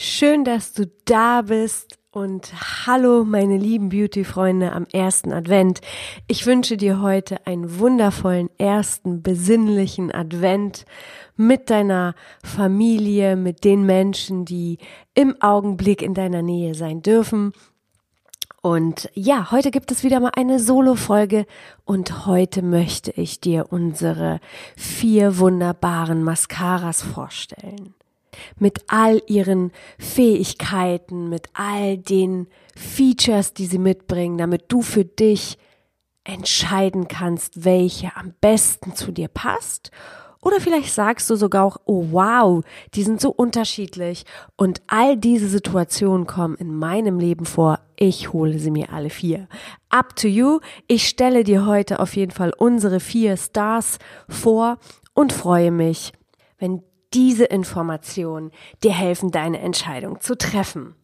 Schön, dass du da bist und hallo meine lieben Beauty-Freunde am ersten Advent. Ich wünsche dir heute einen wundervollen ersten besinnlichen Advent mit deiner Familie, mit den Menschen, die im Augenblick in deiner Nähe sein dürfen. Und ja, heute gibt es wieder mal eine Solo-Folge und heute möchte ich dir unsere vier wunderbaren Mascaras vorstellen mit all ihren Fähigkeiten, mit all den Features, die sie mitbringen, damit du für dich entscheiden kannst, welche am besten zu dir passt. Oder vielleicht sagst du sogar auch, oh wow, die sind so unterschiedlich und all diese Situationen kommen in meinem Leben vor. Ich hole sie mir alle vier. Up to you. Ich stelle dir heute auf jeden Fall unsere vier Stars vor und freue mich, wenn diese Informationen dir helfen, deine Entscheidung zu treffen.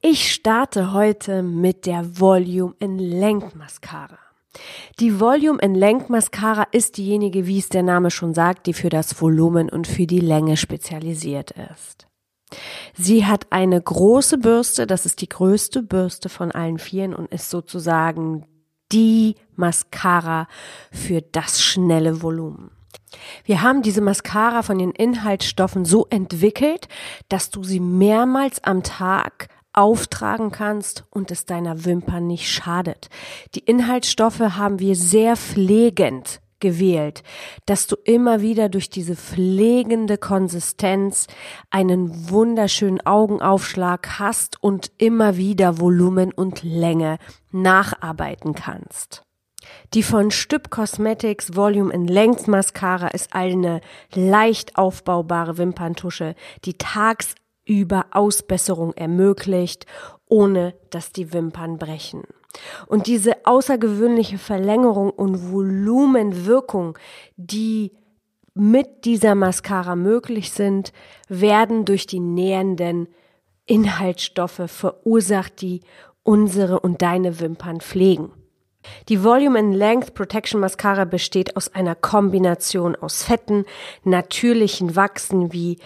Ich starte heute mit der Volume in Length Mascara. Die Volume in Length Mascara ist diejenige, wie es der Name schon sagt, die für das Volumen und für die Länge spezialisiert ist. Sie hat eine große Bürste, das ist die größte Bürste von allen vieren und ist sozusagen die Mascara für das schnelle Volumen. Wir haben diese Mascara von den Inhaltsstoffen so entwickelt, dass du sie mehrmals am Tag auftragen kannst und es deiner Wimpern nicht schadet. Die Inhaltsstoffe haben wir sehr pflegend gewählt, dass du immer wieder durch diese pflegende Konsistenz einen wunderschönen Augenaufschlag hast und immer wieder Volumen und Länge nacharbeiten kannst. Die von Stüb Cosmetics Volume in Length Mascara ist eine leicht aufbaubare Wimperntusche, die tagsüber Ausbesserung ermöglicht, ohne dass die Wimpern brechen. Und diese außergewöhnliche Verlängerung und Volumenwirkung, die mit dieser Mascara möglich sind, werden durch die nähernden Inhaltsstoffe verursacht, die unsere und deine Wimpern pflegen. Die Volume and Length Protection Mascara besteht aus einer Kombination aus Fetten, natürlichen Wachsen wie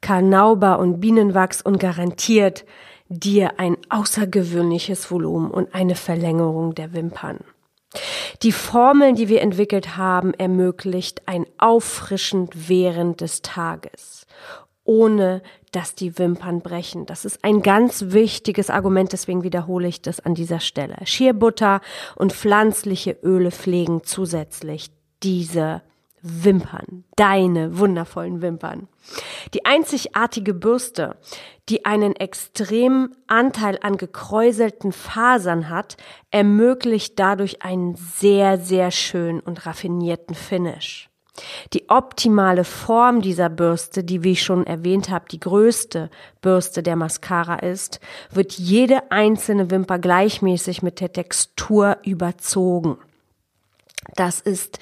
Karnauber und Bienenwachs und garantiert dir ein außergewöhnliches Volumen und eine Verlängerung der Wimpern. Die Formeln, die wir entwickelt haben, ermöglicht ein Auffrischend während des Tages ohne dass die Wimpern brechen. Das ist ein ganz wichtiges Argument, deswegen wiederhole ich das an dieser Stelle. Schierbutter und pflanzliche Öle pflegen zusätzlich diese Wimpern, deine wundervollen Wimpern. Die einzigartige Bürste, die einen extremen Anteil an gekräuselten Fasern hat, ermöglicht dadurch einen sehr, sehr schönen und raffinierten Finish. Die optimale Form dieser Bürste, die, wie ich schon erwähnt habe, die größte Bürste der Mascara ist, wird jede einzelne Wimper gleichmäßig mit der Textur überzogen. Das ist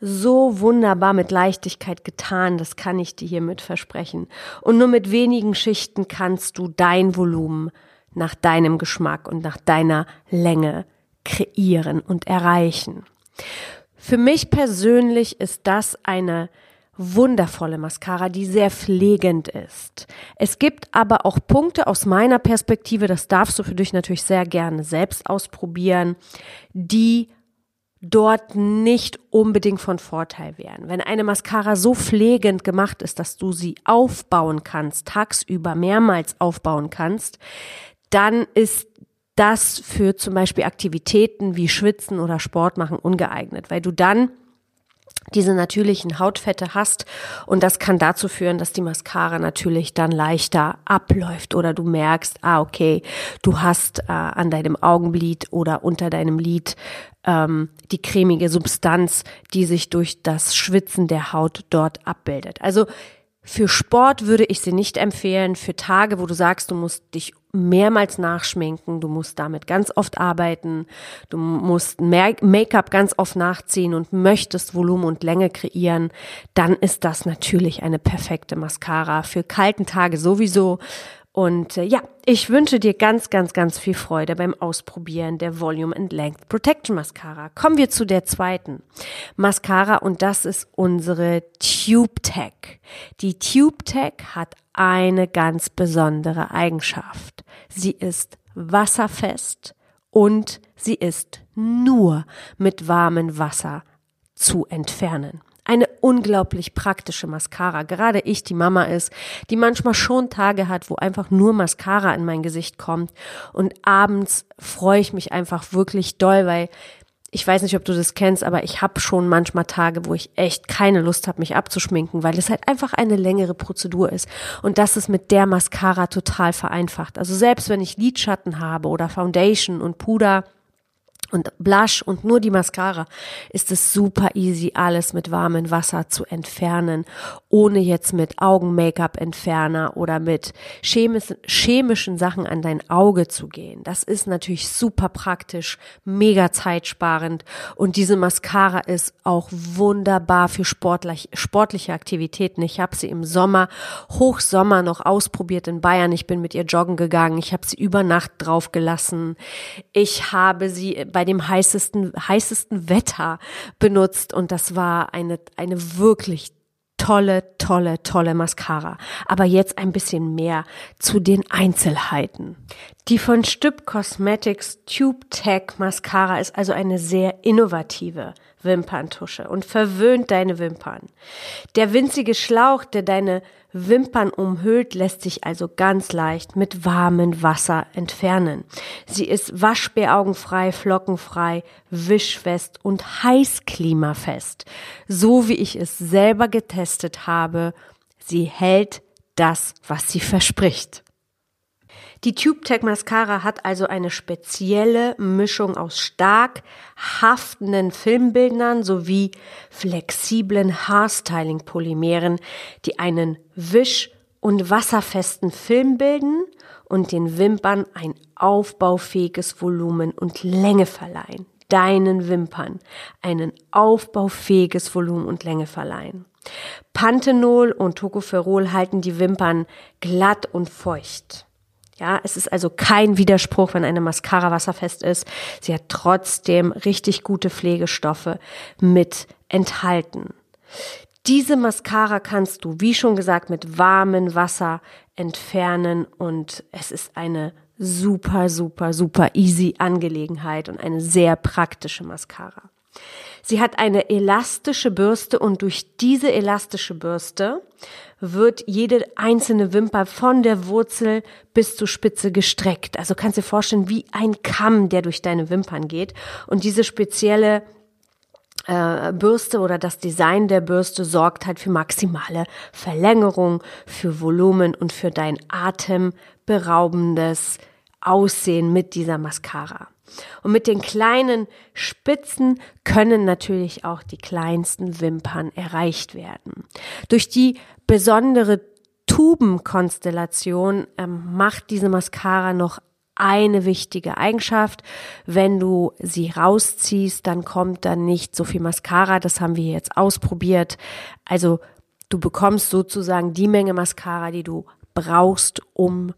so wunderbar mit Leichtigkeit getan, das kann ich dir hiermit versprechen. Und nur mit wenigen Schichten kannst du dein Volumen nach deinem Geschmack und nach deiner Länge kreieren und erreichen. Für mich persönlich ist das eine wundervolle Mascara, die sehr pflegend ist. Es gibt aber auch Punkte aus meiner Perspektive, das darfst du für dich natürlich sehr gerne selbst ausprobieren, die dort nicht unbedingt von Vorteil wären. Wenn eine Mascara so pflegend gemacht ist, dass du sie aufbauen kannst, tagsüber mehrmals aufbauen kannst, dann ist das für zum Beispiel Aktivitäten wie Schwitzen oder Sport machen ungeeignet, weil du dann diese natürlichen Hautfette hast und das kann dazu führen, dass die Mascara natürlich dann leichter abläuft oder du merkst, ah okay, du hast äh, an deinem Augenlid oder unter deinem Lid ähm, die cremige Substanz, die sich durch das Schwitzen der Haut dort abbildet. Also für Sport würde ich sie nicht empfehlen. Für Tage, wo du sagst, du musst dich mehrmals nachschminken, du musst damit ganz oft arbeiten, du musst Make-up ganz oft nachziehen und möchtest Volumen und Länge kreieren, dann ist das natürlich eine perfekte Mascara. Für kalten Tage sowieso. Und äh, ja, ich wünsche dir ganz, ganz, ganz viel Freude beim Ausprobieren der Volume and Length Protection Mascara. Kommen wir zu der zweiten Mascara und das ist unsere Tube Tech. Die Tube Tech hat eine ganz besondere Eigenschaft. Sie ist wasserfest und sie ist nur mit warmem Wasser zu entfernen eine unglaublich praktische Mascara. Gerade ich, die Mama ist, die manchmal schon Tage hat, wo einfach nur Mascara in mein Gesicht kommt. Und abends freue ich mich einfach wirklich doll, weil ich weiß nicht, ob du das kennst, aber ich habe schon manchmal Tage, wo ich echt keine Lust habe, mich abzuschminken, weil es halt einfach eine längere Prozedur ist. Und das ist mit der Mascara total vereinfacht. Also selbst wenn ich Lidschatten habe oder Foundation und Puder, und Blush und nur die Mascara ist es super easy, alles mit warmem Wasser zu entfernen, ohne jetzt mit Augen-Make-up-Entferner oder mit chemischen, chemischen Sachen an dein Auge zu gehen. Das ist natürlich super praktisch, mega zeitsparend und diese Mascara ist auch wunderbar für sportlich, sportliche Aktivitäten. Ich habe sie im Sommer, Hochsommer noch ausprobiert in Bayern. Ich bin mit ihr joggen gegangen. Ich habe sie über Nacht drauf gelassen. Ich habe sie bei dem heißesten, heißesten Wetter benutzt und das war eine, eine wirklich tolle, tolle, tolle Mascara. Aber jetzt ein bisschen mehr zu den Einzelheiten. Die von Stüb Cosmetics Tube Tech Mascara ist also eine sehr innovative Wimperntusche und verwöhnt deine Wimpern. Der winzige Schlauch, der deine Wimpern umhüllt, lässt sich also ganz leicht mit warmem Wasser entfernen. Sie ist waschbäraugenfrei, flockenfrei, wischfest und heißklimafest. So wie ich es selber getestet habe, sie hält das, was sie verspricht. Die Tube Tech Mascara hat also eine spezielle Mischung aus stark haftenden Filmbildern sowie flexiblen Haarstyling Polymeren, die einen wisch- und wasserfesten Film bilden und den Wimpern ein aufbaufähiges Volumen und Länge verleihen. Deinen Wimpern einen aufbaufähiges Volumen und Länge verleihen. Panthenol und Tocopherol halten die Wimpern glatt und feucht. Ja, es ist also kein Widerspruch, wenn eine Mascara wasserfest ist. Sie hat trotzdem richtig gute Pflegestoffe mit enthalten. Diese Mascara kannst du, wie schon gesagt, mit warmem Wasser entfernen und es ist eine super, super, super easy Angelegenheit und eine sehr praktische Mascara. Sie hat eine elastische Bürste und durch diese elastische Bürste wird jede einzelne Wimper von der Wurzel bis zur Spitze gestreckt. Also kannst du dir vorstellen, wie ein Kamm, der durch deine Wimpern geht. Und diese spezielle äh, Bürste oder das Design der Bürste sorgt halt für maximale Verlängerung, für Volumen und für dein atemberaubendes Aussehen mit dieser Mascara. Und mit den kleinen Spitzen können natürlich auch die kleinsten Wimpern erreicht werden. Durch die besondere Tubenkonstellation ähm, macht diese Mascara noch eine wichtige Eigenschaft. Wenn du sie rausziehst, dann kommt dann nicht so viel Mascara. Das haben wir jetzt ausprobiert. Also du bekommst sozusagen die Menge Mascara, die du brauchst, um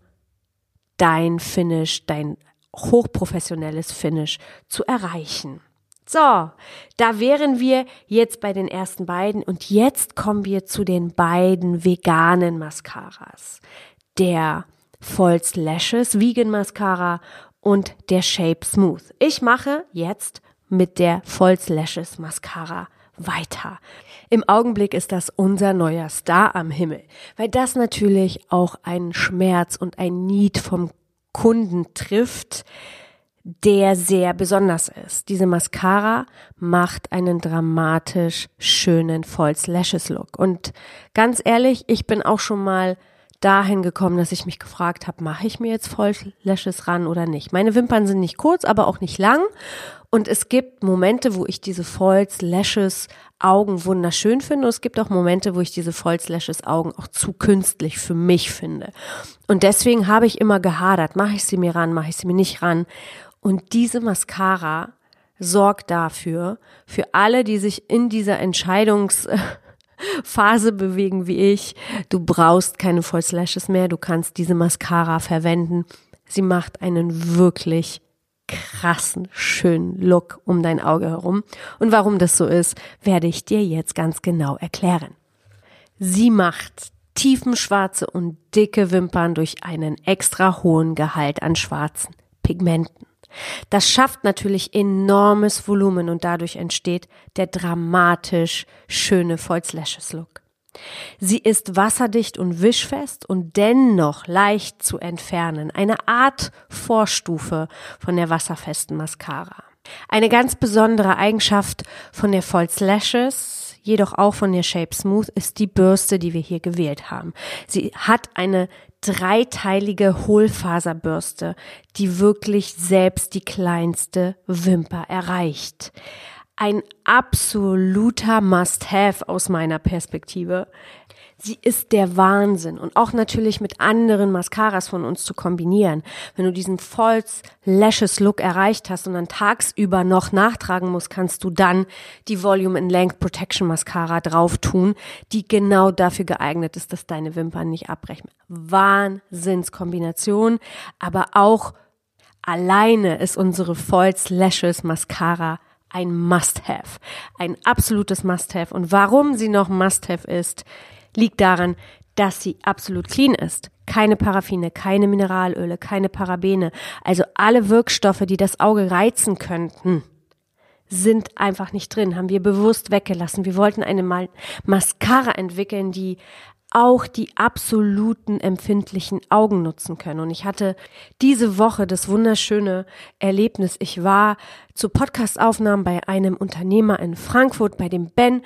dein Finish, dein hochprofessionelles Finish zu erreichen. So, da wären wir jetzt bei den ersten beiden und jetzt kommen wir zu den beiden veganen Mascaras. Der False Lashes Vegan Mascara und der Shape Smooth. Ich mache jetzt mit der False Lashes Mascara weiter. Im Augenblick ist das unser neuer Star am Himmel, weil das natürlich auch ein Schmerz und ein Need vom Kunden trifft, der sehr besonders ist. Diese Mascara macht einen dramatisch schönen False Lashes Look. Und ganz ehrlich, ich bin auch schon mal dahin gekommen, dass ich mich gefragt habe, mache ich mir jetzt False Lashes ran oder nicht? Meine Wimpern sind nicht kurz, aber auch nicht lang. Und es gibt Momente, wo ich diese False Lashes Augen wunderschön finde. Und es gibt auch Momente, wo ich diese False Lashes Augen auch zu künstlich für mich finde. Und deswegen habe ich immer gehadert, mache ich sie mir ran, mache ich sie mir nicht ran. Und diese Mascara sorgt dafür, für alle, die sich in dieser Entscheidungsphase bewegen wie ich, du brauchst keine False Lashes mehr, du kannst diese Mascara verwenden. Sie macht einen wirklich krassen, schönen Look um dein Auge herum. Und warum das so ist, werde ich dir jetzt ganz genau erklären. Sie macht tiefenschwarze und dicke Wimpern durch einen extra hohen Gehalt an schwarzen Pigmenten. Das schafft natürlich enormes Volumen und dadurch entsteht der dramatisch schöne False Lashes Look. Sie ist wasserdicht und wischfest und dennoch leicht zu entfernen. Eine Art Vorstufe von der wasserfesten Mascara. Eine ganz besondere Eigenschaft von der False Lashes, jedoch auch von der Shape Smooth, ist die Bürste, die wir hier gewählt haben. Sie hat eine dreiteilige Hohlfaserbürste, die wirklich selbst die kleinste Wimper erreicht. Ein absoluter Must-Have aus meiner Perspektive. Sie ist der Wahnsinn und auch natürlich mit anderen Mascaras von uns zu kombinieren. Wenn du diesen False Lashes Look erreicht hast und dann tagsüber noch nachtragen musst, kannst du dann die Volume and Length Protection Mascara drauf tun, die genau dafür geeignet ist, dass deine Wimpern nicht abbrechen. Wahnsinnskombination, aber auch alleine ist unsere False Lashes Mascara ein Must-Have. Ein absolutes Must-Have. Und warum sie noch Must-Have ist, liegt daran, dass sie absolut clean ist. Keine Paraffine, keine Mineralöle, keine Parabene. Also alle Wirkstoffe, die das Auge reizen könnten, sind einfach nicht drin, haben wir bewusst weggelassen. Wir wollten eine Mal Mascara entwickeln, die auch die absoluten empfindlichen Augen nutzen können. Und ich hatte diese Woche das wunderschöne Erlebnis. Ich war zu Podcastaufnahmen bei einem Unternehmer in Frankfurt, bei dem Ben,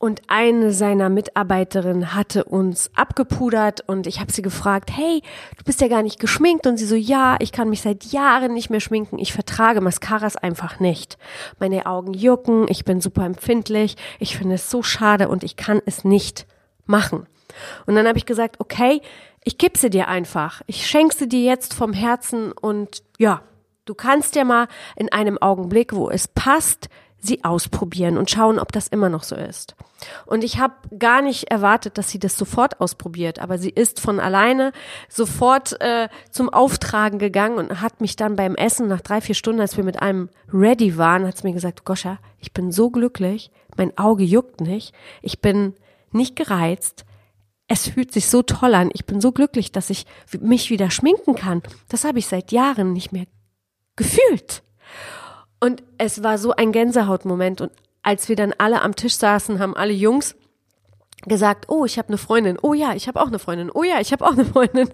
und eine seiner Mitarbeiterinnen hatte uns abgepudert und ich habe sie gefragt, hey, du bist ja gar nicht geschminkt. Und sie so, ja, ich kann mich seit Jahren nicht mehr schminken. Ich vertrage Mascaras einfach nicht. Meine Augen jucken, ich bin super empfindlich, ich finde es so schade und ich kann es nicht machen. Und dann habe ich gesagt, okay, ich gebe sie dir einfach. Ich schenke sie dir jetzt vom Herzen und ja, du kannst ja mal in einem Augenblick, wo es passt, sie ausprobieren und schauen, ob das immer noch so ist. Und ich habe gar nicht erwartet, dass sie das sofort ausprobiert, aber sie ist von alleine sofort äh, zum Auftragen gegangen und hat mich dann beim Essen nach drei, vier Stunden, als wir mit allem ready waren, hat sie mir gesagt, Goscha, ich bin so glücklich, mein Auge juckt nicht, ich bin nicht gereizt, es fühlt sich so toll an, ich bin so glücklich, dass ich mich wieder schminken kann. Das habe ich seit Jahren nicht mehr gefühlt. Und es war so ein Gänsehautmoment. Und als wir dann alle am Tisch saßen, haben alle Jungs gesagt, oh, ich habe eine Freundin. Oh ja, ich habe auch eine Freundin. Oh ja, ich habe auch eine Freundin.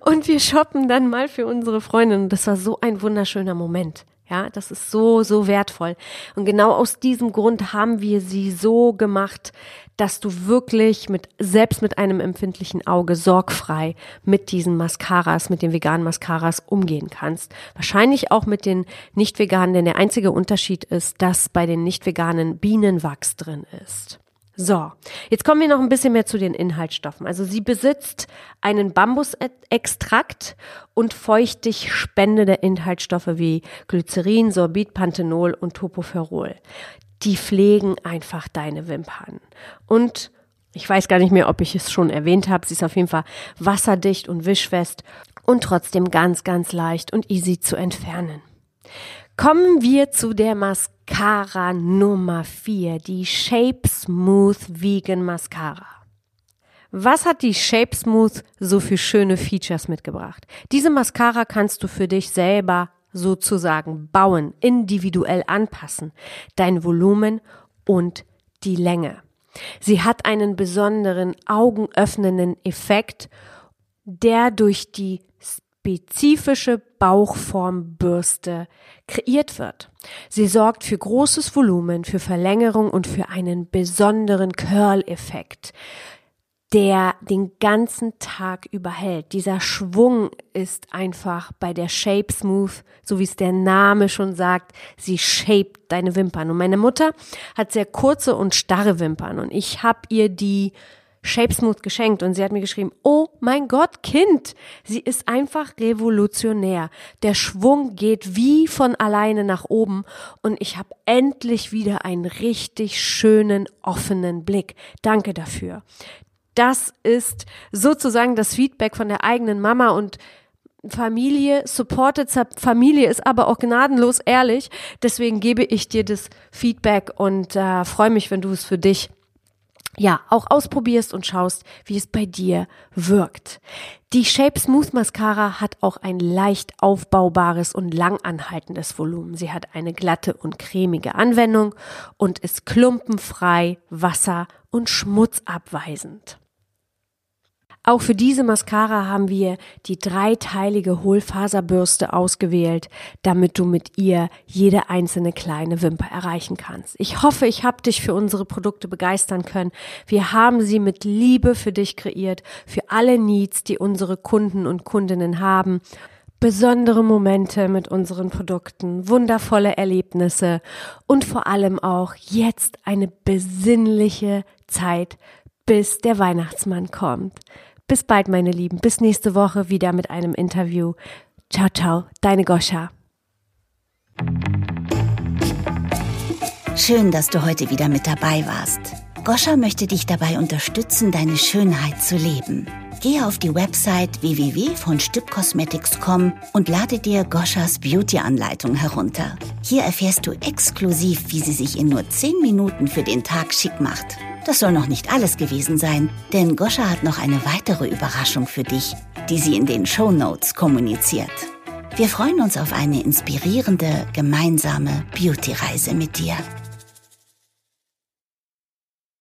Und wir shoppen dann mal für unsere Freundin. Und das war so ein wunderschöner Moment. Ja, das ist so, so wertvoll. Und genau aus diesem Grund haben wir sie so gemacht, dass du wirklich mit, selbst mit einem empfindlichen Auge sorgfrei mit diesen Mascaras, mit den veganen Mascaras umgehen kannst. Wahrscheinlich auch mit den nicht veganen, denn der einzige Unterschied ist, dass bei den nicht veganen Bienenwachs drin ist. So, jetzt kommen wir noch ein bisschen mehr zu den Inhaltsstoffen. Also sie besitzt einen Bambusextrakt und feuchtig spendende Inhaltsstoffe wie Glycerin, Sorbit, Panthenol und Topopherol. Die pflegen einfach deine Wimpern. Und ich weiß gar nicht mehr, ob ich es schon erwähnt habe. Sie ist auf jeden Fall wasserdicht und wischfest und trotzdem ganz, ganz leicht und easy zu entfernen. Kommen wir zu der Mascara Nummer 4, die Shape Smooth Vegan Mascara. Was hat die Shape Smooth so für schöne Features mitgebracht? Diese Mascara kannst du für dich selber sozusagen bauen, individuell anpassen, dein Volumen und die Länge. Sie hat einen besonderen augenöffnenden Effekt, der durch die spezifische Bauchformbürste kreiert wird. Sie sorgt für großes Volumen, für Verlängerung und für einen besonderen Curl-Effekt der den ganzen Tag überhält. Dieser Schwung ist einfach bei der Shape Smooth, so wie es der Name schon sagt, sie shaped deine Wimpern. Und meine Mutter hat sehr kurze und starre Wimpern und ich habe ihr die Shape Smooth geschenkt und sie hat mir geschrieben, oh mein Gott, Kind, sie ist einfach revolutionär. Der Schwung geht wie von alleine nach oben und ich habe endlich wieder einen richtig schönen, offenen Blick. Danke dafür das ist sozusagen das Feedback von der eigenen Mama und Familie, supported Familie ist aber auch gnadenlos ehrlich. Deswegen gebe ich dir das Feedback und äh, freue mich, wenn du es für dich ja, auch ausprobierst und schaust, wie es bei dir wirkt. Die Shape Smooth Mascara hat auch ein leicht aufbaubares und langanhaltendes Volumen. Sie hat eine glatte und cremige Anwendung und ist klumpenfrei, wasser- und schmutzabweisend. Auch für diese Mascara haben wir die dreiteilige Hohlfaserbürste ausgewählt, damit du mit ihr jede einzelne kleine Wimper erreichen kannst. Ich hoffe, ich habe dich für unsere Produkte begeistern können. Wir haben sie mit Liebe für dich kreiert, für alle Needs, die unsere Kunden und Kundinnen haben besondere Momente mit unseren Produkten, wundervolle Erlebnisse und vor allem auch jetzt eine besinnliche Zeit, bis der Weihnachtsmann kommt. Bis bald, meine Lieben. Bis nächste Woche wieder mit einem Interview. Ciao, ciao, deine Goscha. Schön, dass du heute wieder mit dabei warst. Goscha möchte dich dabei unterstützen, deine Schönheit zu leben. Gehe auf die Website www.von und lade dir Goschas Beauty-Anleitung herunter. Hier erfährst du exklusiv, wie sie sich in nur 10 Minuten für den Tag schick macht. Das soll noch nicht alles gewesen sein, denn Goscha hat noch eine weitere Überraschung für dich, die sie in den Show Notes kommuniziert. Wir freuen uns auf eine inspirierende gemeinsame Beauty-Reise mit dir.